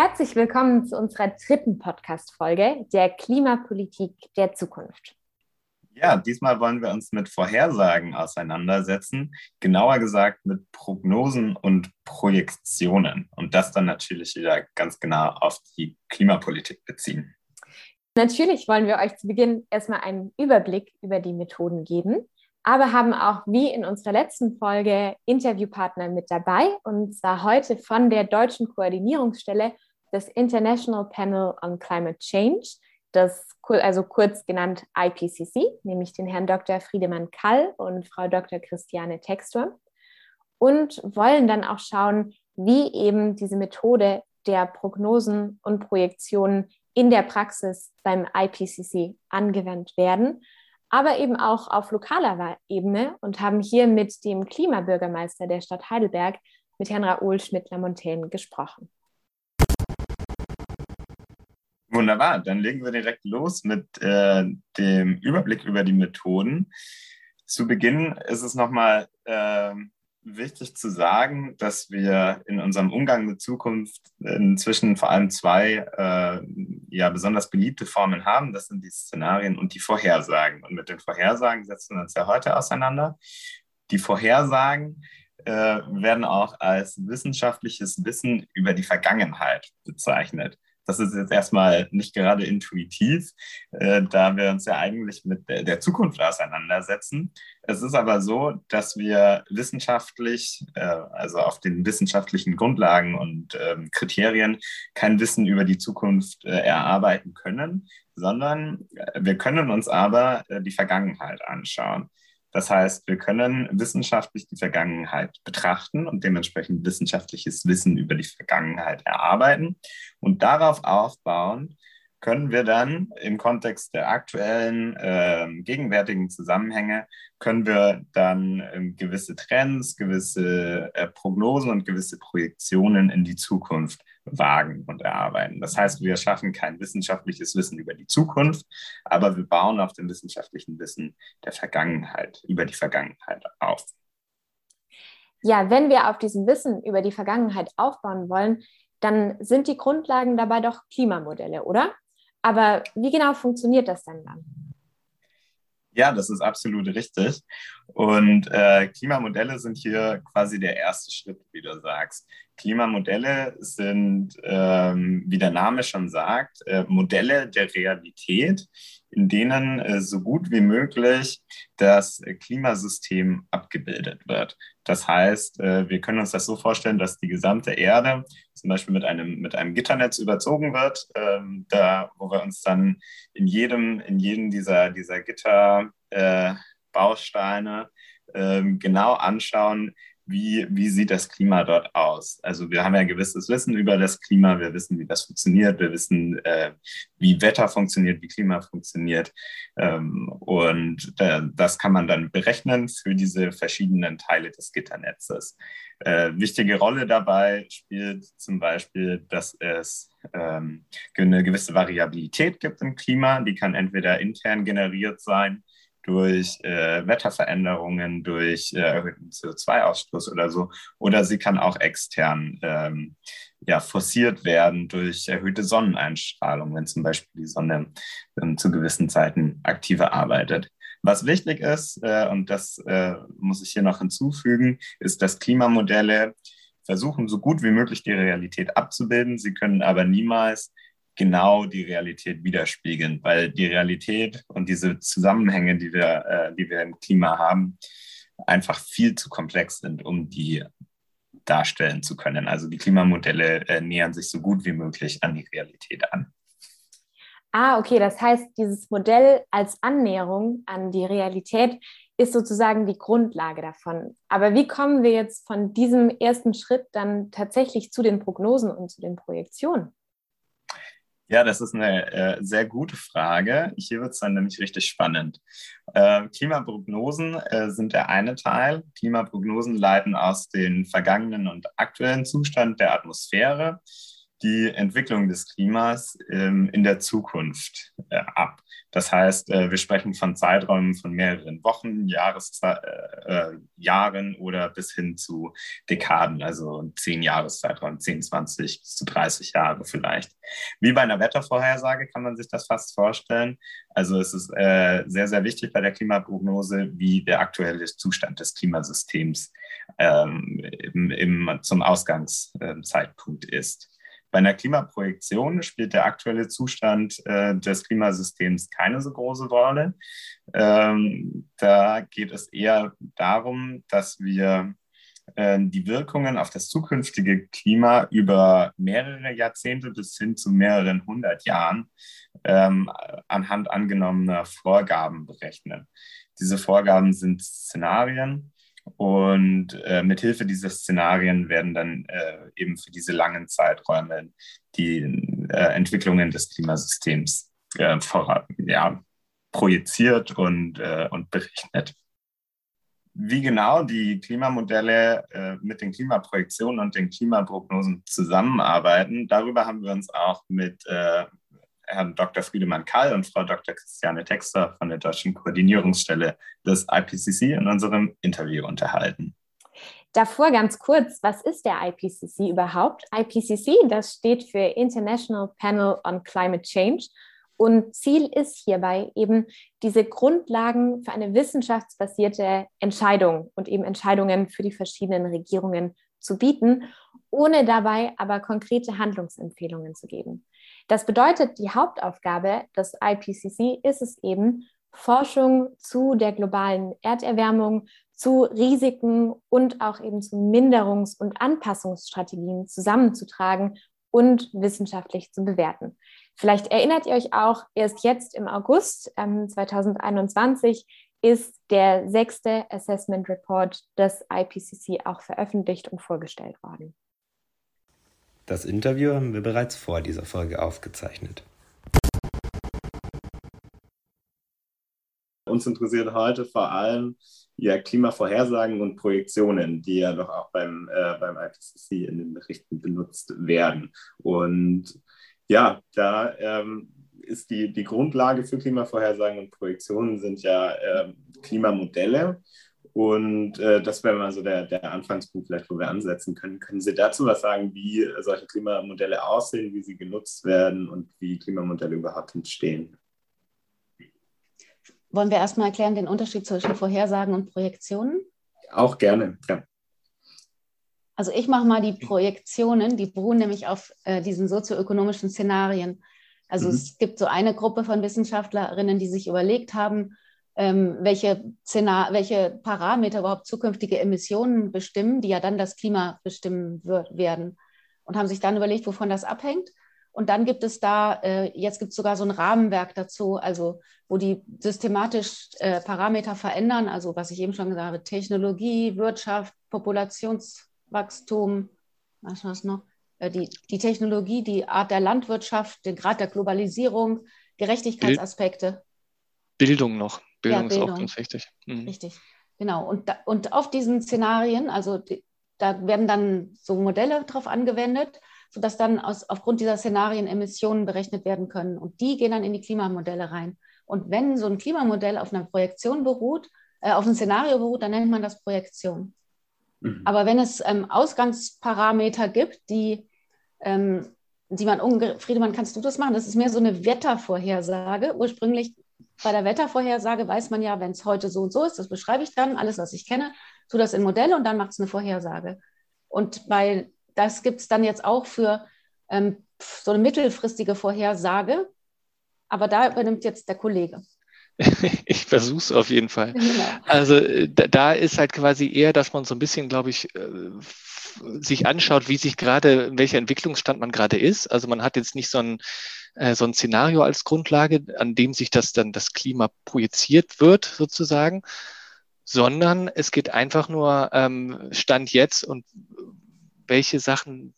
Herzlich willkommen zu unserer dritten Podcast-Folge der Klimapolitik der Zukunft. Ja, diesmal wollen wir uns mit Vorhersagen auseinandersetzen, genauer gesagt mit Prognosen und Projektionen und das dann natürlich wieder ganz genau auf die Klimapolitik beziehen. Natürlich wollen wir euch zu Beginn erstmal einen Überblick über die Methoden geben, aber haben auch wie in unserer letzten Folge Interviewpartner mit dabei und zwar heute von der deutschen Koordinierungsstelle des International Panel on Climate Change das, also kurz genannt IPCC, nämlich den Herrn Dr. Friedemann Kall und Frau Dr. Christiane Textur und wollen dann auch schauen, wie eben diese Methode der Prognosen und Projektionen in der Praxis beim IPCC angewendet werden, aber eben auch auf lokaler Ebene und haben hier mit dem Klimabürgermeister der Stadt Heidelberg, mit Herrn Raoul Schmidt-Lamontaine, gesprochen. Wunderbar, dann legen wir direkt los mit äh, dem Überblick über die Methoden. Zu Beginn ist es nochmal äh, wichtig zu sagen, dass wir in unserem Umgang mit Zukunft inzwischen vor allem zwei äh, ja, besonders beliebte Formen haben. Das sind die Szenarien und die Vorhersagen. Und mit den Vorhersagen setzen wir uns ja heute auseinander. Die Vorhersagen äh, werden auch als wissenschaftliches Wissen über die Vergangenheit bezeichnet. Das ist jetzt erstmal nicht gerade intuitiv, äh, da wir uns ja eigentlich mit der, der, Zukunft auseinandersetzen. Es ist aber so, dass wir wissenschaftlich, äh, also auf den wissenschaftlichen Grundlagen und ähm, Kriterien, kein Wissen über die Zukunft äh, erarbeiten können, sondern äh, wir können uns aber äh, die Vergangenheit anschauen. Das heißt, wir können wissenschaftlich die Vergangenheit betrachten und dementsprechend wissenschaftliches Wissen über die Vergangenheit erarbeiten. Und darauf aufbauen können wir dann im Kontext der aktuellen, äh, gegenwärtigen Zusammenhänge, können wir dann äh, gewisse Trends, gewisse äh, Prognosen und gewisse Projektionen in die Zukunft wagen und erarbeiten. Das heißt, wir schaffen kein wissenschaftliches Wissen über die Zukunft, aber wir bauen auf dem wissenschaftlichen Wissen der Vergangenheit, über die Vergangenheit auf. Ja, wenn wir auf diesem Wissen über die Vergangenheit aufbauen wollen, dann sind die Grundlagen dabei doch Klimamodelle, oder? Aber wie genau funktioniert das denn dann? Ja, das ist absolut richtig. Und äh, Klimamodelle sind hier quasi der erste Schritt, wie du sagst. Klimamodelle sind, ähm, wie der Name schon sagt, äh, Modelle der Realität, in denen äh, so gut wie möglich das Klimasystem abgebildet wird. Das heißt, äh, wir können uns das so vorstellen, dass die gesamte Erde zum Beispiel mit einem, mit einem Gitternetz überzogen wird, ähm, da, wo wir uns dann in jedem, in jedem dieser, dieser Gitterbausteine äh, ähm, genau anschauen, wie, wie sieht das Klima dort aus? Also wir haben ja gewisses Wissen über das Klima, wir wissen, wie das funktioniert, wir wissen, äh, wie Wetter funktioniert, wie Klima funktioniert. Ähm, und äh, das kann man dann berechnen für diese verschiedenen Teile des Gitternetzes. Äh, wichtige Rolle dabei spielt zum Beispiel, dass es ähm, eine gewisse Variabilität gibt im Klima. Die kann entweder intern generiert sein durch äh, Wetterveränderungen, durch äh, erhöhten CO2-Ausstoß oder so. Oder sie kann auch extern ähm, ja, forciert werden durch erhöhte Sonneneinstrahlung, wenn zum Beispiel die Sonne ähm, zu gewissen Zeiten aktiver arbeitet. Was wichtig ist, äh, und das äh, muss ich hier noch hinzufügen, ist, dass Klimamodelle versuchen, so gut wie möglich die Realität abzubilden. Sie können aber niemals genau die Realität widerspiegeln, weil die Realität und diese Zusammenhänge, die wir, äh, die wir im Klima haben, einfach viel zu komplex sind, um die darstellen zu können. Also die Klimamodelle äh, nähern sich so gut wie möglich an die Realität an. Ah, okay, das heißt, dieses Modell als Annäherung an die Realität ist sozusagen die Grundlage davon. Aber wie kommen wir jetzt von diesem ersten Schritt dann tatsächlich zu den Prognosen und zu den Projektionen? Ja, das ist eine äh, sehr gute Frage. Hier wird es dann nämlich richtig spannend. Äh, Klimaprognosen äh, sind der eine Teil. Klimaprognosen leiten aus dem vergangenen und aktuellen Zustand der Atmosphäre die Entwicklung des Klimas ähm, in der Zukunft äh, ab. Das heißt, äh, wir sprechen von Zeiträumen von mehreren Wochen, Jahres, äh, äh, Jahren oder bis hin zu Dekaden, also zehn Jahreszeitraum, 10, 20 bis zu 30 Jahre vielleicht. Wie bei einer Wettervorhersage kann man sich das fast vorstellen. Also es ist äh, sehr, sehr wichtig bei der Klimaprognose, wie der aktuelle Zustand des Klimasystems ähm, im, im, zum Ausgangszeitpunkt ist. Bei einer Klimaprojektion spielt der aktuelle Zustand äh, des Klimasystems keine so große Rolle. Ähm, da geht es eher darum, dass wir äh, die Wirkungen auf das zukünftige Klima über mehrere Jahrzehnte bis hin zu mehreren hundert Jahren ähm, anhand angenommener Vorgaben berechnen. Diese Vorgaben sind Szenarien und äh, mithilfe dieser Szenarien werden dann äh, eben für diese langen Zeiträume die äh, Entwicklungen des Klimasystems äh, ja, projiziert und, äh, und berechnet. Wie genau die Klimamodelle äh, mit den Klimaprojektionen und den Klimaprognosen zusammenarbeiten, darüber haben wir uns auch mit äh, Herrn Dr. Friedemann Kall und Frau Dr. Christiane Texter von der Deutschen Koordinierungsstelle des IPCC in unserem Interview unterhalten. Davor ganz kurz, was ist der IPCC überhaupt? IPCC, das steht für International Panel on Climate Change. Und Ziel ist hierbei eben diese Grundlagen für eine wissenschaftsbasierte Entscheidung und eben Entscheidungen für die verschiedenen Regierungen zu bieten, ohne dabei aber konkrete Handlungsempfehlungen zu geben. Das bedeutet, die Hauptaufgabe des IPCC ist es eben, Forschung zu der globalen Erderwärmung, zu Risiken und auch eben zu Minderungs- und Anpassungsstrategien zusammenzutragen und wissenschaftlich zu bewerten. Vielleicht erinnert ihr euch auch, erst jetzt im August ähm, 2021 ist der sechste Assessment Report des IPCC auch veröffentlicht und vorgestellt worden. Das Interview haben wir bereits vor dieser Folge aufgezeichnet. Uns interessiert heute vor allem ja, Klimavorhersagen und Projektionen, die ja doch auch beim, äh, beim IPCC in den Berichten benutzt werden. Und ja, da ähm, ist die, die Grundlage für Klimavorhersagen und Projektionen sind ja äh, Klimamodelle. Und äh, das wäre mal so der, der Anfangspunkt, vielleicht, wo wir ansetzen können. Können Sie dazu was sagen, wie solche Klimamodelle aussehen, wie sie genutzt werden und wie Klimamodelle überhaupt entstehen? Wollen wir erstmal erklären den Unterschied zwischen Vorhersagen und Projektionen? Auch gerne, ja. Also ich mache mal die Projektionen, die beruhen nämlich auf äh, diesen sozioökonomischen Szenarien. Also mhm. es gibt so eine Gruppe von Wissenschaftlerinnen, die sich überlegt haben, ähm, welche, Szenar welche Parameter überhaupt zukünftige Emissionen bestimmen, die ja dann das Klima bestimmen wird, werden. Und haben sich dann überlegt, wovon das abhängt. Und dann gibt es da, äh, jetzt gibt es sogar so ein Rahmenwerk dazu, also wo die systematisch äh, Parameter verändern, also was ich eben schon gesagt habe, Technologie, Wirtschaft, Populationswachstum, was war es noch? Äh, die, die Technologie, die Art der Landwirtschaft, den Grad der Globalisierung, Gerechtigkeitsaspekte. Bildung noch. Bildung, ja, Bildung. ist auch ganz wichtig. Mhm. Richtig, genau. Und, da, und auf diesen Szenarien, also die, da werden dann so Modelle drauf angewendet, sodass dann aus, aufgrund dieser Szenarien Emissionen berechnet werden können. Und die gehen dann in die Klimamodelle rein. Und wenn so ein Klimamodell auf einer Projektion beruht, äh, auf einem Szenario beruht, dann nennt man das Projektion. Mhm. Aber wenn es ähm, Ausgangsparameter gibt, die, ähm, die man, Friedemann, kannst du das machen? Das ist mehr so eine Wettervorhersage. Ursprünglich bei der Wettervorhersage weiß man ja, wenn es heute so und so ist, das beschreibe ich dann, alles, was ich kenne, tue das in Modelle und dann macht es eine Vorhersage. Und bei, das gibt es dann jetzt auch für ähm, so eine mittelfristige Vorhersage, aber da übernimmt jetzt der Kollege. Ich versuche es auf jeden Fall. Genau. Also äh, da, da, ist halt quasi eher, dass man so ein bisschen, glaube ich, äh, sich anschaut, wie sich gerade, welcher Entwicklungsstand man gerade ist. Also man hat jetzt nicht so ein äh, so ein Szenario als Grundlage, an dem sich das dann das Klima projiziert wird, sozusagen, sondern es geht einfach nur ähm, Stand jetzt und welche Sachen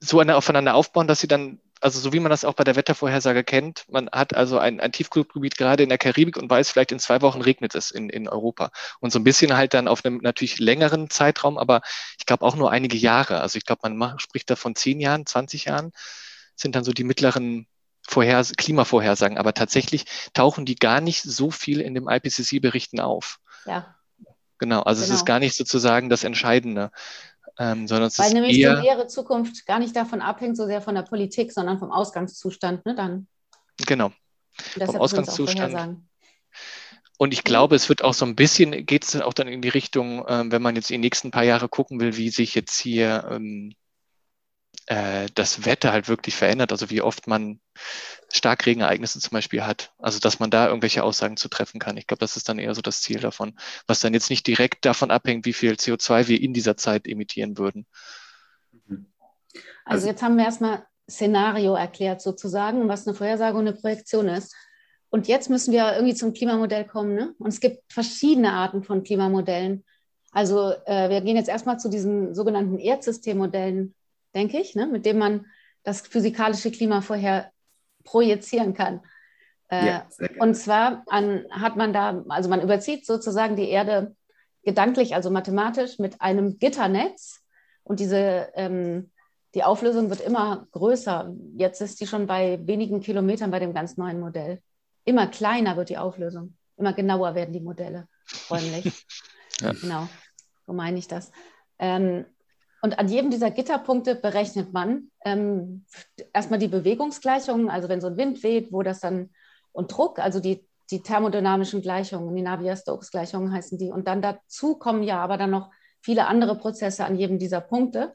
so aufeinander aufbauen, dass sie dann also so wie man das auch bei der Wettervorhersage kennt, man hat also ein, ein Tiefkühlgebiet gerade in der Karibik und weiß, vielleicht in zwei Wochen regnet es in, in Europa. Und so ein bisschen halt dann auf einem natürlich längeren Zeitraum, aber ich glaube auch nur einige Jahre. Also ich glaube, man macht, spricht da von zehn Jahren, 20 Jahren, sind dann so die mittleren Vorhers Klimavorhersagen. Aber tatsächlich tauchen die gar nicht so viel in dem IPCC-Berichten auf. Ja. Genau, also genau. es ist genau. gar nicht sozusagen das Entscheidende. Ähm, sondern es Weil ist nämlich eher, die nähere Zukunft gar nicht davon abhängt, so sehr von der Politik, sondern vom Ausgangszustand, ne? Dann. Genau. Vom Ausgangszustand. Und ich glaube, es wird auch so ein bisschen, geht es auch dann in die Richtung, ähm, wenn man jetzt die nächsten paar Jahre gucken will, wie sich jetzt hier ähm, äh, das Wetter halt wirklich verändert, also wie oft man Starkregenereignisse zum Beispiel hat. Also dass man da irgendwelche Aussagen zu treffen kann. Ich glaube, das ist dann eher so das Ziel davon, was dann jetzt nicht direkt davon abhängt, wie viel CO2 wir in dieser Zeit emittieren würden. Mhm. Also, also jetzt haben wir erstmal Szenario erklärt sozusagen, was eine Vorhersage und eine Projektion ist. Und jetzt müssen wir irgendwie zum Klimamodell kommen. Ne? Und es gibt verschiedene Arten von Klimamodellen. Also äh, wir gehen jetzt erstmal zu diesen sogenannten Erdsystemmodellen denke ich, ne, mit dem man das physikalische Klima vorher projizieren kann. Äh, ja, und zwar an, hat man da, also man überzieht sozusagen die Erde gedanklich, also mathematisch, mit einem Gitternetz und diese, ähm, die Auflösung wird immer größer. Jetzt ist die schon bei wenigen Kilometern bei dem ganz neuen Modell. Immer kleiner wird die Auflösung, immer genauer werden die Modelle räumlich. ja. Genau, so meine ich das. Ähm, und an jedem dieser Gitterpunkte berechnet man ähm, erstmal die Bewegungsgleichungen, also wenn so ein Wind weht, wo das dann und Druck, also die, die thermodynamischen Gleichungen, die Navier-Stokes-Gleichungen heißen die. Und dann dazu kommen ja aber dann noch viele andere Prozesse an jedem dieser Punkte.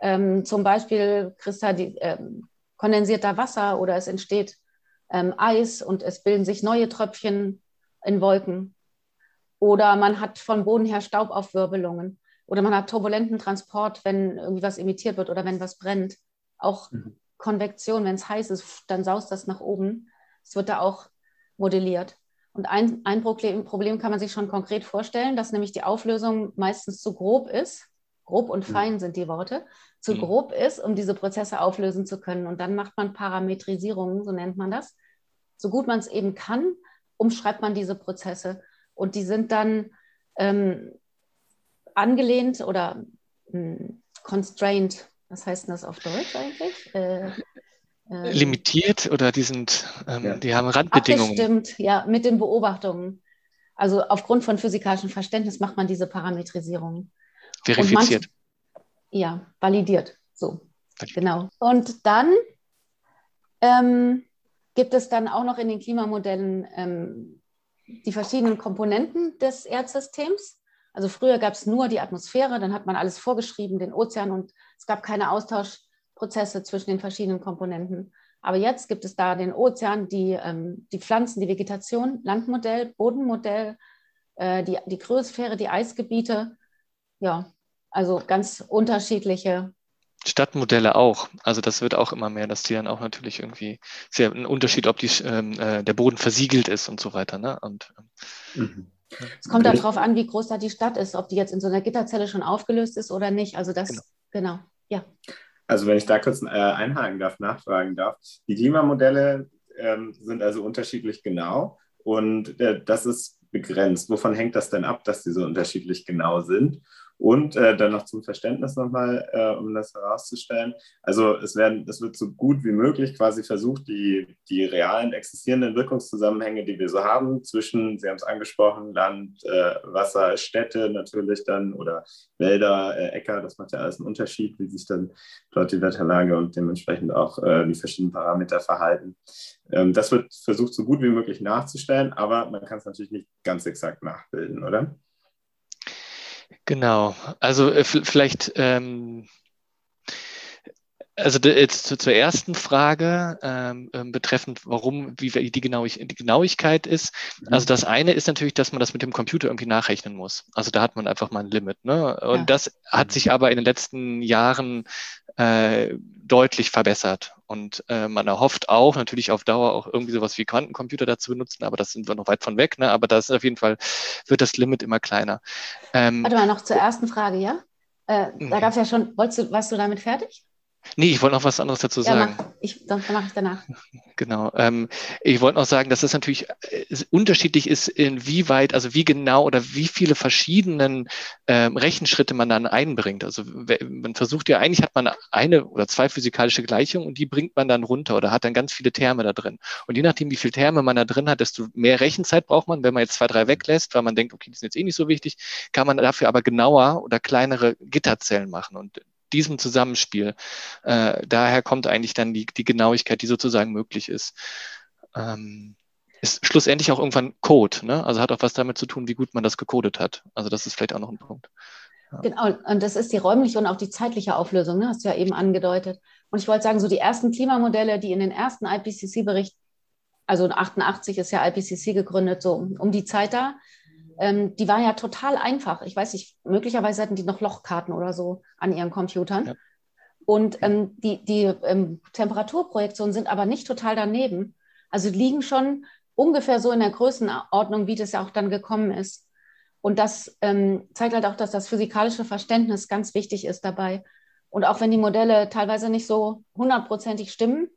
Ähm, zum Beispiel Kristall, ähm, kondensiert da Wasser oder es entsteht ähm, Eis und es bilden sich neue Tröpfchen in Wolken. Oder man hat von Boden her Staubaufwirbelungen. Oder man hat turbulenten Transport, wenn irgendwie was emittiert wird oder wenn was brennt. Auch mhm. Konvektion, wenn es heiß ist, dann saust das nach oben. Es wird da auch modelliert. Und ein, ein Problem, kann man sich schon konkret vorstellen, dass nämlich die Auflösung meistens zu grob ist. Grob und mhm. fein mhm. sind die Worte. Zu mhm. grob ist, um diese Prozesse auflösen zu können. Und dann macht man Parametrisierungen, so nennt man das. So gut man es eben kann, umschreibt man diese Prozesse. Und die sind dann ähm, angelehnt oder mh, hm, constrained. Was heißt denn das auf Deutsch eigentlich? Äh, äh, Limitiert oder die sind, ähm, ja. die haben Randbedingungen. Stimmt, ja, mit den Beobachtungen. Also aufgrund von physikalischem Verständnis macht man diese Parametrisierung. Verifiziert. Manch, ja, validiert. So, validiert. genau. Und dann ähm, gibt es dann auch noch in den Klimamodellen ähm, die verschiedenen Komponenten des Erdsystems. Also früher gab es nur die Atmosphäre, dann hat man alles vorgeschrieben, den Ozean und es gab keine Austauschprozesse zwischen den verschiedenen Komponenten. Aber jetzt gibt es da den Ozean, die, ähm, die Pflanzen, die Vegetation, Landmodell, Bodenmodell, äh, die, die Kryosphäre, die Eisgebiete. Ja, also ganz unterschiedliche Stadtmodelle auch. Also das wird auch immer mehr, dass die dann auch natürlich irgendwie sehr ein Unterschied, ob die, ähm, äh, der Boden versiegelt ist und so weiter. Ne? Und, ähm, mhm. Es kommt darauf an, wie groß da die Stadt ist, ob die jetzt in so einer Gitterzelle schon aufgelöst ist oder nicht. Also das, genau, genau. ja. Also wenn ich da kurz äh, einhaken darf, nachfragen darf. Die Klimamodelle ähm, sind also unterschiedlich genau und äh, das ist begrenzt. Wovon hängt das denn ab, dass die so unterschiedlich genau sind? Und äh, dann noch zum Verständnis nochmal, äh, um das herauszustellen. Also es, werden, es wird so gut wie möglich quasi versucht, die, die realen existierenden Wirkungszusammenhänge, die wir so haben, zwischen, Sie haben es angesprochen, Land, äh, Wasser, Städte natürlich dann oder Wälder, äh, Äcker, das macht ja alles einen Unterschied, wie sich dann dort die Wetterlage und dementsprechend auch äh, die verschiedenen Parameter verhalten. Ähm, das wird versucht, so gut wie möglich nachzustellen, aber man kann es natürlich nicht ganz exakt nachbilden, oder? Genau, also äh, vielleicht, ähm, also jetzt zur ersten Frage ähm, ähm, betreffend, warum, wie die, Genauig die Genauigkeit ist. Mhm. Also das eine ist natürlich, dass man das mit dem Computer irgendwie nachrechnen muss. Also da hat man einfach mal ein Limit. Ne? Und ja. das hat sich aber in den letzten Jahren äh, deutlich verbessert. Und äh, man erhofft auch natürlich auf Dauer auch irgendwie sowas wie Quantencomputer dazu benutzen, aber das sind wir noch weit von weg. Ne? Aber das ist auf jeden Fall, wird das Limit immer kleiner. Ähm, Warte mal, noch zur ersten Frage, ja? Äh, da gab es ja schon, wolltest du, warst du damit fertig? Nee, ich wollte noch was anderes dazu sagen. Ja, mach, ich, dann mache ich danach. Genau. Ähm, ich wollte noch sagen, dass es natürlich äh, unterschiedlich ist, inwieweit, also wie genau oder wie viele verschiedenen ähm, Rechenschritte man dann einbringt. Also man versucht ja, eigentlich hat man eine oder zwei physikalische Gleichungen und die bringt man dann runter oder hat dann ganz viele Terme da drin. Und je nachdem, wie viele Terme man da drin hat, desto mehr Rechenzeit braucht man. Wenn man jetzt zwei, drei weglässt, weil man denkt, okay, die sind jetzt eh nicht so wichtig, kann man dafür aber genauer oder kleinere Gitterzellen machen. Und diesem Zusammenspiel. Äh, daher kommt eigentlich dann die, die Genauigkeit, die sozusagen möglich ist. Ähm, ist schlussendlich auch irgendwann Code, ne? Also hat auch was damit zu tun, wie gut man das gecodet hat. Also das ist vielleicht auch noch ein Punkt. Ja. Genau, und das ist die räumliche und auch die zeitliche Auflösung, ne? hast du ja eben angedeutet. Und ich wollte sagen, so die ersten Klimamodelle, die in den ersten IPCC-Bericht, also 88 ist ja IPCC gegründet, so um die Zeit da, ähm, die war ja total einfach. Ich weiß nicht, möglicherweise hatten die noch Lochkarten oder so an ihren Computern. Ja. Und ähm, die, die ähm, Temperaturprojektionen sind aber nicht total daneben. Also liegen schon ungefähr so in der Größenordnung, wie das ja auch dann gekommen ist. Und das ähm, zeigt halt auch, dass das physikalische Verständnis ganz wichtig ist dabei. Und auch wenn die Modelle teilweise nicht so hundertprozentig stimmen,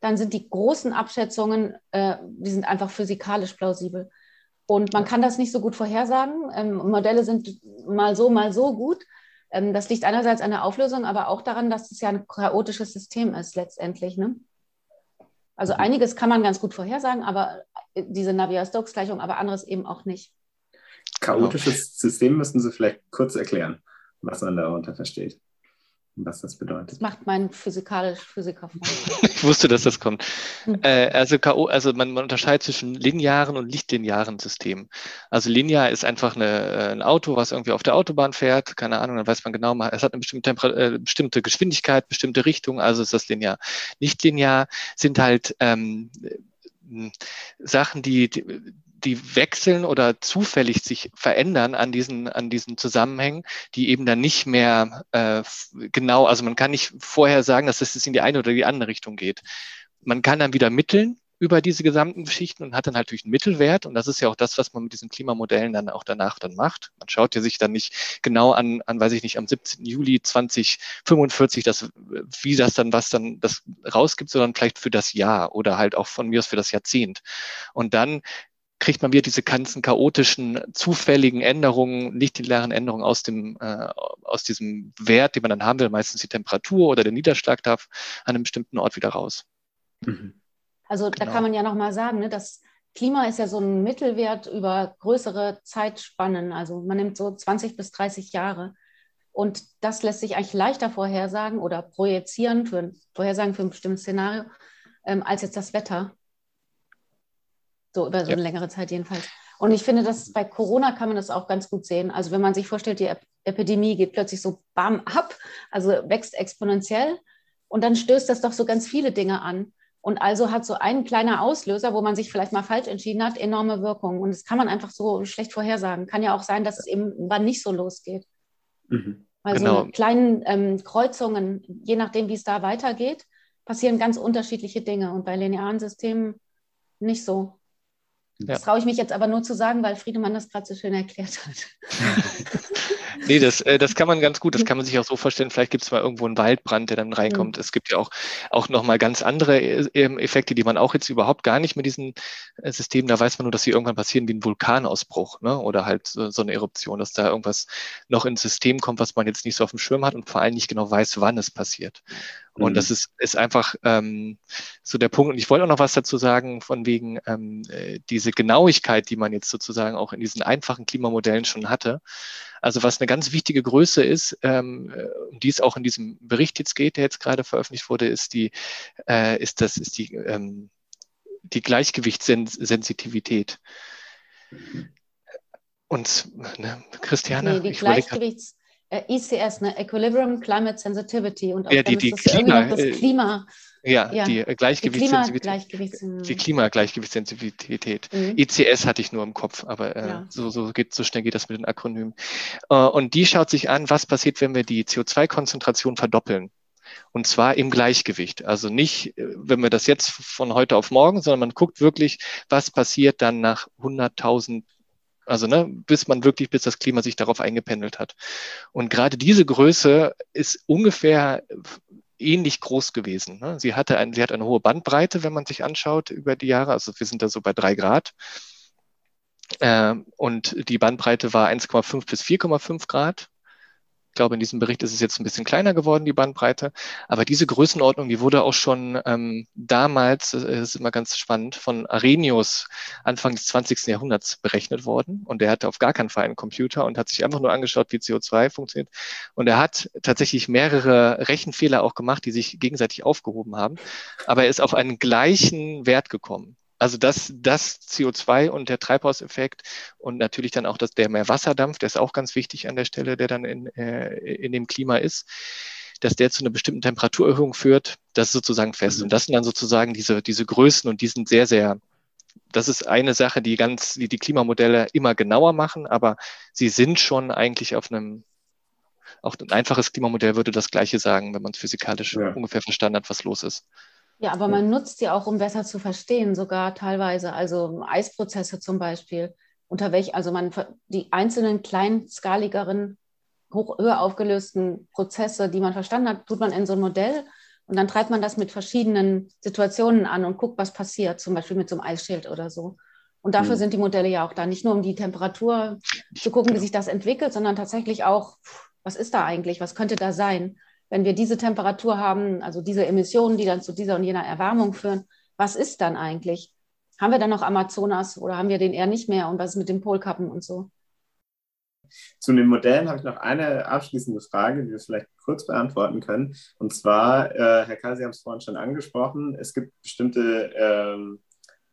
dann sind die großen Abschätzungen, äh, die sind einfach physikalisch plausibel. Und man kann das nicht so gut vorhersagen. Ähm, Modelle sind mal so, mal so gut. Ähm, das liegt einerseits an der Auflösung, aber auch daran, dass es ja ein chaotisches System ist letztendlich. Ne? Also mhm. einiges kann man ganz gut vorhersagen, aber äh, diese Navier-Stokes-Gleichung, aber anderes eben auch nicht. Chaotisches System müssen Sie vielleicht kurz erklären, was man darunter versteht was das bedeutet. Das macht mein physikalisch Physiker. ich wusste, dass das kommt. Hm. Äh, also KO, also man, man, unterscheidet zwischen linearen und lichtlinearen Systemen. Also linear ist einfach eine, äh, ein Auto, was irgendwie auf der Autobahn fährt, keine Ahnung, dann weiß man genau, es hat eine bestimmte, äh, bestimmte Geschwindigkeit, bestimmte Richtung, also ist das linear. Nicht linear sind halt ähm, Sachen, die, die die wechseln oder zufällig sich verändern an diesen, an diesen Zusammenhängen, die eben dann nicht mehr äh, genau, also man kann nicht vorher sagen, dass es in die eine oder die andere Richtung geht. Man kann dann wieder mitteln über diese gesamten Geschichten und hat dann natürlich einen Mittelwert. Und das ist ja auch das, was man mit diesen Klimamodellen dann auch danach dann macht. Man schaut ja sich dann nicht genau an, an weiß ich nicht, am 17. Juli 2045, das, wie das dann, was dann das rausgibt, sondern vielleicht für das Jahr oder halt auch von mir aus für das Jahrzehnt. Und dann kriegt man wieder diese ganzen chaotischen, zufälligen Änderungen, nicht linearen Änderungen aus dem, äh, aus diesem Wert, den man dann haben will, meistens die Temperatur oder der Niederschlag darf an einem bestimmten Ort wieder raus. Mhm. Also genau. da kann man ja nochmal sagen, ne, das Klima ist ja so ein Mittelwert über größere Zeitspannen. Also man nimmt so 20 bis 30 Jahre. Und das lässt sich eigentlich leichter vorhersagen oder projizieren, für, vorhersagen für ein bestimmtes Szenario, ähm, als jetzt das Wetter. So über so eine ja. längere Zeit jedenfalls. Und ich finde, dass bei Corona kann man das auch ganz gut sehen. Also wenn man sich vorstellt, die Epidemie geht plötzlich so bam ab, also wächst exponentiell und dann stößt das doch so ganz viele Dinge an. Und also hat so ein kleiner Auslöser, wo man sich vielleicht mal falsch entschieden hat, enorme Wirkungen. Und das kann man einfach so schlecht vorhersagen. Kann ja auch sein, dass es eben wann nicht so losgeht. Mhm. Weil genau. so kleinen ähm, Kreuzungen, je nachdem, wie es da weitergeht, passieren ganz unterschiedliche Dinge. Und bei linearen Systemen nicht so. Das traue ich mich jetzt aber nur zu sagen, weil Friedemann das gerade so schön erklärt hat. nee, das, äh, das kann man ganz gut, das kann man sich auch so vorstellen. Vielleicht gibt es mal irgendwo einen Waldbrand, der dann reinkommt. Mhm. Es gibt ja auch, auch nochmal ganz andere äh, ähm, Effekte, die man auch jetzt überhaupt gar nicht mit diesen äh, Systemen, da weiß man nur, dass sie irgendwann passieren wie ein Vulkanausbruch ne? oder halt so eine Eruption, dass da irgendwas noch ins System kommt, was man jetzt nicht so auf dem Schirm hat und vor allem nicht genau weiß, wann es passiert. Und mhm. das ist, ist einfach ähm, so der Punkt. Und ich wollte auch noch was dazu sagen, von wegen ähm, äh, diese Genauigkeit, die man jetzt sozusagen auch in diesen einfachen Klimamodellen schon hatte. Also was eine ganz wichtige Größe ist, ähm, äh, um die es auch in diesem Bericht jetzt geht, der jetzt gerade veröffentlicht wurde, ist die, äh, ist das, ist die, ähm, die Gleichgewichtssensitivität. Und ne, Christiane, nee, die Gleichgewichts äh, ECS, ne? Equilibrium Climate Sensitivity. Und ja, die, die Klima, das äh, Klima. Ja, ja, die Gleichgewichtssensitivität. Die Klimagleichgewichtssensitivität. Mhm. ECS hatte ich nur im Kopf, aber äh, ja. so, so, geht, so schnell geht das mit den Akronymen. Äh, und die schaut sich an, was passiert, wenn wir die CO2-Konzentration verdoppeln. Und zwar im Gleichgewicht. Also nicht, äh, wenn wir das jetzt von heute auf morgen, sondern man guckt wirklich, was passiert dann nach 100.000 also ne, bis man wirklich, bis das Klima sich darauf eingependelt hat. Und gerade diese Größe ist ungefähr ähnlich groß gewesen. Ne? Sie, hatte ein, sie hat eine hohe Bandbreite, wenn man sich anschaut über die Jahre. Also wir sind da so bei drei Grad. Äh, und die Bandbreite war 1,5 bis 4,5 Grad glaube, in diesem Bericht ist es jetzt ein bisschen kleiner geworden, die Bandbreite. Aber diese Größenordnung, die wurde auch schon ähm, damals, das ist immer ganz spannend, von Arrhenius Anfang des 20. Jahrhunderts berechnet worden. Und er hatte auf gar keinen Fall einen Computer und hat sich einfach nur angeschaut, wie CO2 funktioniert. Und er hat tatsächlich mehrere Rechenfehler auch gemacht, die sich gegenseitig aufgehoben haben. Aber er ist auf einen gleichen Wert gekommen. Also das, das CO2 und der Treibhauseffekt und natürlich dann auch das, der mehr Wasserdampf, der ist auch ganz wichtig an der Stelle, der dann in, äh, in dem Klima ist, dass der zu einer bestimmten Temperaturerhöhung führt, das ist sozusagen fest. Und das sind dann sozusagen diese, diese Größen und die sind sehr, sehr, das ist eine Sache, die ganz, die die Klimamodelle immer genauer machen, aber sie sind schon eigentlich auf einem, auch ein einfaches Klimamodell würde das Gleiche sagen, wenn man es physikalisch ja. ungefähr verstanden hat, was los ist. Ja, aber man nutzt sie auch, um besser zu verstehen, sogar teilweise. Also Eisprozesse zum Beispiel. Unter welch, also man die einzelnen kleinskaligeren, hoch, höher aufgelösten Prozesse, die man verstanden hat, tut man in so ein Modell und dann treibt man das mit verschiedenen Situationen an und guckt, was passiert, zum Beispiel mit so einem Eisschild oder so. Und dafür mhm. sind die Modelle ja auch da, nicht nur um die Temperatur zu gucken, wie sich das entwickelt, sondern tatsächlich auch, was ist da eigentlich, was könnte da sein? Wenn wir diese Temperatur haben, also diese Emissionen, die dann zu dieser und jener Erwärmung führen, was ist dann eigentlich? Haben wir dann noch Amazonas oder haben wir den eher nicht mehr? Und was ist mit den Polkappen und so? Zu den Modellen habe ich noch eine abschließende Frage, die wir vielleicht kurz beantworten können. Und zwar, äh, Herr Karl, Sie haben es vorhin schon angesprochen, es gibt bestimmte, ähm,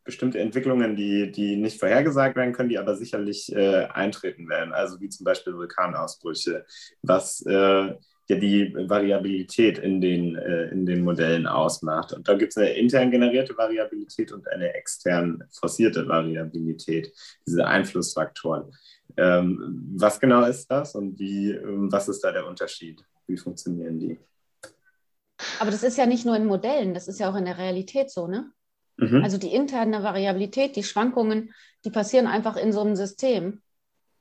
bestimmte Entwicklungen, die, die nicht vorhergesagt werden können, die aber sicherlich äh, eintreten werden. Also wie zum Beispiel Vulkanausbrüche, was äh, ja die Variabilität in den, äh, in den Modellen ausmacht. Und da gibt es eine intern generierte Variabilität und eine extern forcierte Variabilität, diese Einflussfaktoren. Ähm, was genau ist das und wie, ähm, was ist da der Unterschied? Wie funktionieren die? Aber das ist ja nicht nur in Modellen, das ist ja auch in der Realität so, ne? Mhm. Also die interne Variabilität, die Schwankungen, die passieren einfach in so einem System.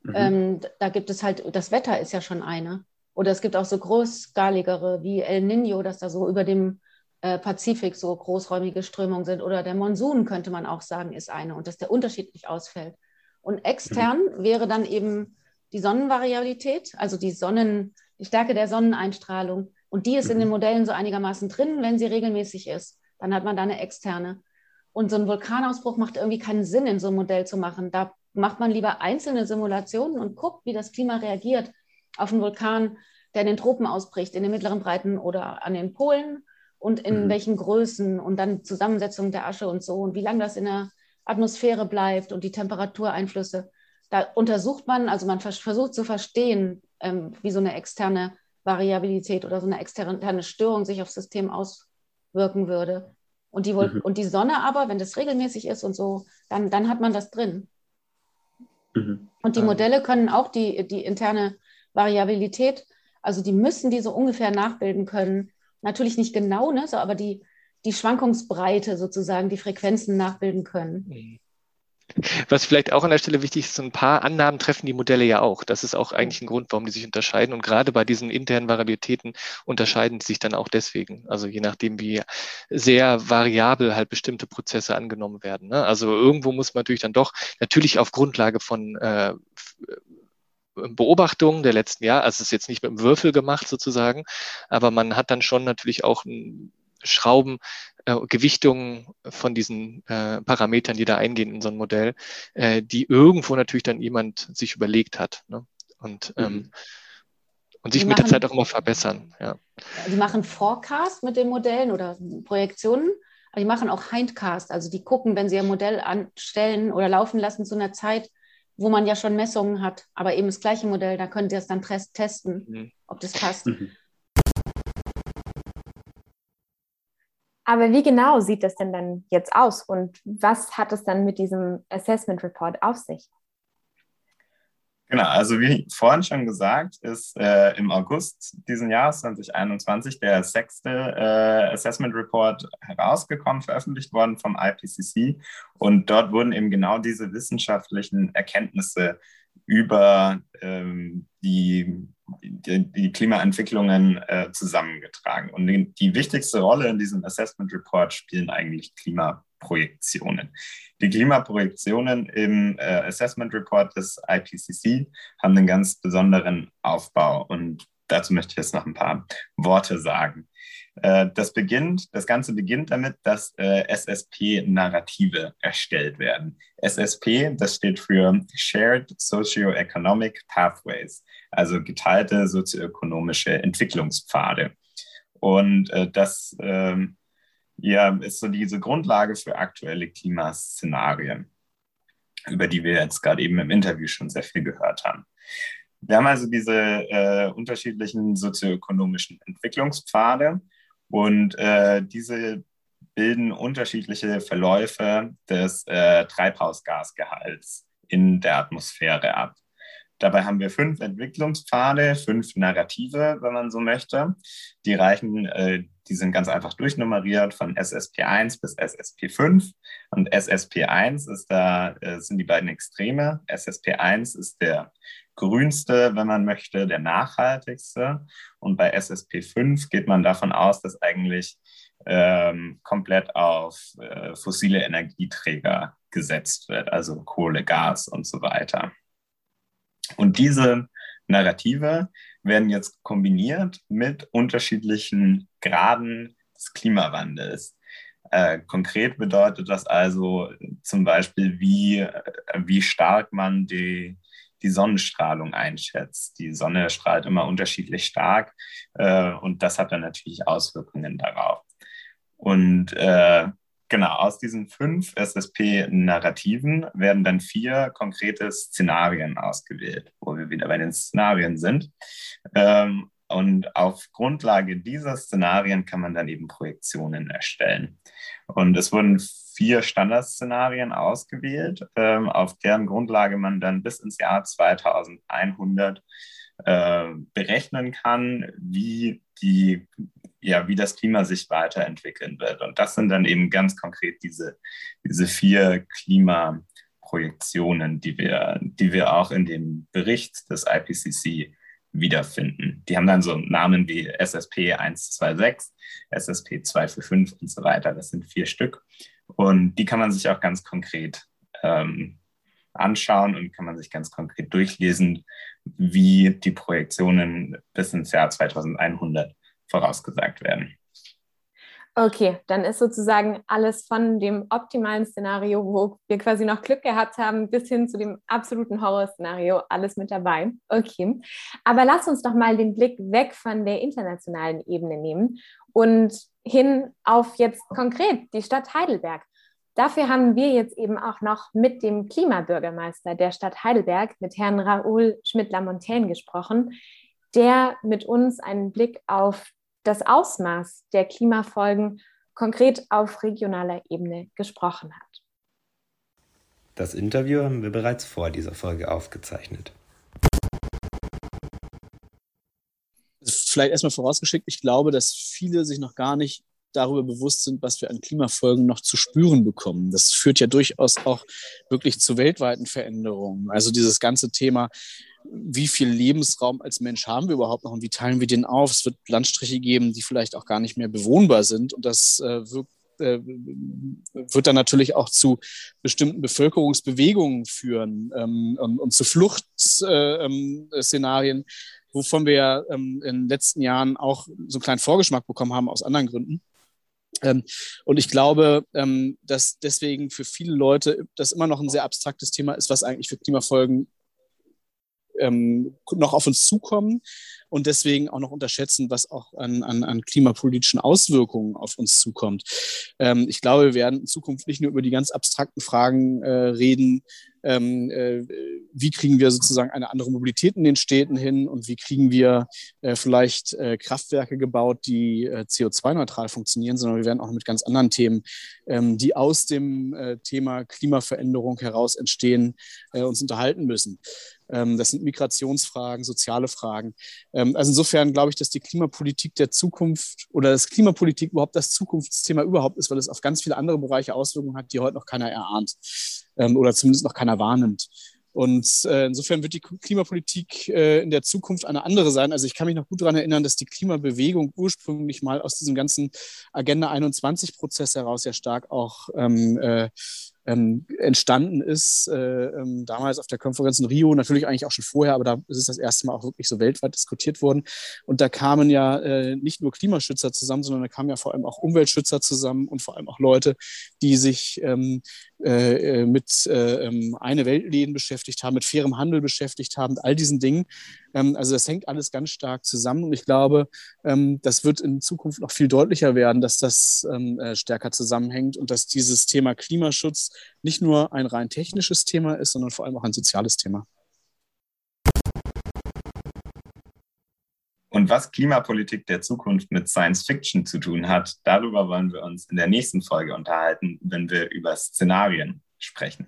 Mhm. Ähm, da gibt es halt, das Wetter ist ja schon eine. Oder es gibt auch so großskaligere wie El Nino, dass da so über dem äh, Pazifik so großräumige Strömungen sind. Oder der Monsun, könnte man auch sagen, ist eine und dass der unterschiedlich ausfällt. Und extern mhm. wäre dann eben die Sonnenvariabilität, also die Sonnen, die Stärke der Sonneneinstrahlung. Und die ist mhm. in den mhm. Modellen so einigermaßen drin, wenn sie regelmäßig ist. Dann hat man da eine externe. Und so ein Vulkanausbruch macht irgendwie keinen Sinn, in so einem Modell zu machen. Da macht man lieber einzelne Simulationen und guckt, wie das Klima reagiert auf einen Vulkan, der in den Tropen ausbricht, in den mittleren Breiten oder an den Polen und in mhm. welchen Größen und dann Zusammensetzung der Asche und so und wie lange das in der Atmosphäre bleibt und die Temperatureinflüsse. Da untersucht man, also man versucht zu verstehen, ähm, wie so eine externe Variabilität oder so eine externe Störung sich aufs System auswirken würde. Und die, mhm. und die Sonne aber, wenn das regelmäßig ist und so, dann, dann hat man das drin. Mhm. Und die Modelle können auch die, die interne Variabilität. Also die müssen die so ungefähr nachbilden können. Natürlich nicht genau, ne, so, aber die, die Schwankungsbreite sozusagen, die Frequenzen nachbilden können. Mhm. Was vielleicht auch an der Stelle wichtig ist, so ein paar Annahmen treffen die Modelle ja auch. Das ist auch eigentlich ein Grund, warum die sich unterscheiden. Und gerade bei diesen internen Variabilitäten unterscheiden die sich dann auch deswegen. Also je nachdem, wie sehr variabel halt bestimmte Prozesse angenommen werden. Ne? Also irgendwo muss man natürlich dann doch natürlich auf Grundlage von äh, Beobachtungen der letzten Jahre, also es ist jetzt nicht mit dem Würfel gemacht sozusagen, aber man hat dann schon natürlich auch Schrauben, äh, Gewichtungen von diesen äh, Parametern, die da eingehen in so ein Modell, äh, die irgendwo natürlich dann jemand sich überlegt hat. Ne? Und, ähm, mhm. und sich die mit machen, der Zeit auch immer verbessern. Ja. Die machen Forecast mit den Modellen oder Projektionen, aber die machen auch Hindcast, also die gucken, wenn sie ein Modell anstellen oder laufen lassen zu einer Zeit, wo man ja schon Messungen hat, aber eben das gleiche Modell, da könnt ihr es dann testen, mhm. ob das passt. Mhm. Aber wie genau sieht das denn dann jetzt aus und was hat es dann mit diesem Assessment Report auf sich? Genau, also wie vorhin schon gesagt, ist äh, im August diesen Jahres 2021 der sechste äh, Assessment Report herausgekommen, veröffentlicht worden vom IPCC. Und dort wurden eben genau diese wissenschaftlichen Erkenntnisse über ähm, die, die, die, Klimaentwicklungen äh, zusammengetragen. Und die, die, wichtigste Rolle in diesem Assessment Report spielen eigentlich Klimaprojektionen. Die Klimaprojektionen im äh, Assessment Report des IPCC haben einen ganz besonderen Aufbau. Und dazu möchte ich jetzt noch ein paar Worte sagen. Äh, das beginnt, das Ganze beginnt damit, dass äh, SSP-Narrative erstellt werden. SSP, das steht für Shared Socioeconomic Pathways, also geteilte sozioökonomische Entwicklungspfade. Und äh, das ähm, ja, ist so diese Grundlage für aktuelle Klimaszenarien, über die wir jetzt gerade eben im Interview schon sehr viel gehört haben. Wir haben also diese äh, unterschiedlichen sozioökonomischen Entwicklungspfade und äh, diese bilden unterschiedliche Verläufe des äh, Treibhausgasgehalts in der Atmosphäre ab. Dabei haben wir fünf Entwicklungspfade, fünf Narrative, wenn man so möchte. Die reichen, äh, die sind ganz einfach durchnummeriert von SSP1 bis SSP5. Und SSP1 ist da, äh, sind die beiden Extreme. SSP1 ist der grünste, wenn man möchte, der nachhaltigste. Und bei SSP5 geht man davon aus, dass eigentlich ähm, komplett auf äh, fossile Energieträger gesetzt wird, also Kohle, Gas und so weiter. Und diese Narrative werden jetzt kombiniert mit unterschiedlichen Graden des Klimawandels. Äh, konkret bedeutet das also zum Beispiel, wie, äh, wie stark man die, die Sonnenstrahlung einschätzt. Die Sonne strahlt immer unterschiedlich stark äh, und das hat dann natürlich Auswirkungen darauf. Und äh, genau, aus diesen fünf SSP-Narrativen werden dann vier konkrete Szenarien ausgewählt, wo wir wieder bei den Szenarien sind. Ähm, und auf Grundlage dieser Szenarien kann man dann eben Projektionen erstellen. Und es wurden vier Standardszenarien ausgewählt, ähm, auf deren Grundlage man dann bis ins Jahr 2100 äh, berechnen kann, wie, die, ja, wie das Klima sich weiterentwickeln wird. Und das sind dann eben ganz konkret diese, diese vier Klimaprojektionen, die wir, die wir auch in dem Bericht des IPCC wiederfinden. Die haben dann so Namen wie SSP 126, SSP 245 und so weiter. Das sind vier Stück. Und die kann man sich auch ganz konkret ähm, anschauen und kann man sich ganz konkret durchlesen, wie die Projektionen bis ins Jahr 2100 vorausgesagt werden. Okay, dann ist sozusagen alles von dem optimalen Szenario, wo wir quasi noch Glück gehabt haben, bis hin zu dem absoluten Horrorszenario, alles mit dabei. Okay, aber lass uns doch mal den Blick weg von der internationalen Ebene nehmen und hin auf jetzt konkret die Stadt Heidelberg. Dafür haben wir jetzt eben auch noch mit dem Klimabürgermeister der Stadt Heidelberg, mit Herrn Raoul Schmidt-Lamontaine gesprochen, der mit uns einen Blick auf das Ausmaß der Klimafolgen konkret auf regionaler Ebene gesprochen hat. Das Interview haben wir bereits vor dieser Folge aufgezeichnet. Vielleicht erstmal vorausgeschickt, ich glaube, dass viele sich noch gar nicht darüber bewusst sind, was wir an Klimafolgen noch zu spüren bekommen. Das führt ja durchaus auch wirklich zu weltweiten Veränderungen. Also dieses ganze Thema, wie viel Lebensraum als Mensch haben wir überhaupt noch und wie teilen wir den auf? Es wird Landstriche geben, die vielleicht auch gar nicht mehr bewohnbar sind und das äh, wirkt äh, wird dann natürlich auch zu bestimmten Bevölkerungsbewegungen führen ähm, und, und, zu Fluchtszenarien, äh, wovon wir ähm, in den letzten Jahren auch so einen kleinen Vorgeschmack bekommen haben aus anderen Gründen. Ähm, und ich glaube, ähm, dass deswegen für viele Leute das immer noch ein sehr abstraktes Thema ist, was eigentlich für Klimafolgen ähm, noch auf uns zukommen und deswegen auch noch unterschätzen, was auch an, an, an klimapolitischen Auswirkungen auf uns zukommt. Ähm, ich glaube, wir werden in Zukunft nicht nur über die ganz abstrakten Fragen äh, reden, ähm, äh, wie kriegen wir sozusagen eine andere Mobilität in den Städten hin und wie kriegen wir äh, vielleicht äh, Kraftwerke gebaut, die äh, CO2-neutral funktionieren, sondern wir werden auch mit ganz anderen Themen, ähm, die aus dem äh, Thema Klimaveränderung heraus entstehen, äh, uns unterhalten müssen. Ähm, das sind Migrationsfragen, soziale Fragen. Ähm, also insofern glaube ich, dass die Klimapolitik der Zukunft oder das Klimapolitik überhaupt das Zukunftsthema überhaupt ist, weil es auf ganz viele andere Bereiche Auswirkungen hat, die heute noch keiner erahnt ähm, oder zumindest noch keiner wahrnimmt. Und äh, insofern wird die Klimapolitik äh, in der Zukunft eine andere sein. Also ich kann mich noch gut daran erinnern, dass die Klimabewegung ursprünglich mal aus diesem ganzen Agenda 21-Prozess heraus sehr stark auch ähm, äh, ähm, entstanden ist, äh, ähm, damals auf der Konferenz in Rio, natürlich eigentlich auch schon vorher, aber da ist es das erste Mal auch wirklich so weltweit diskutiert worden. Und da kamen ja äh, nicht nur Klimaschützer zusammen, sondern da kamen ja vor allem auch Umweltschützer zusammen und vor allem auch Leute, die sich ähm, äh, äh mit äh, ähm, eine Weltläden beschäftigt haben, mit fairem Handel beschäftigt haben, all diesen Dingen. Ähm, also das hängt alles ganz stark zusammen und ich glaube, ähm, das wird in Zukunft noch viel deutlicher werden, dass das ähm, äh, stärker zusammenhängt und dass dieses Thema Klimaschutz nicht nur ein rein technisches Thema ist, sondern vor allem auch ein soziales Thema. Und was Klimapolitik der Zukunft mit Science Fiction zu tun hat, darüber wollen wir uns in der nächsten Folge unterhalten, wenn wir über Szenarien sprechen.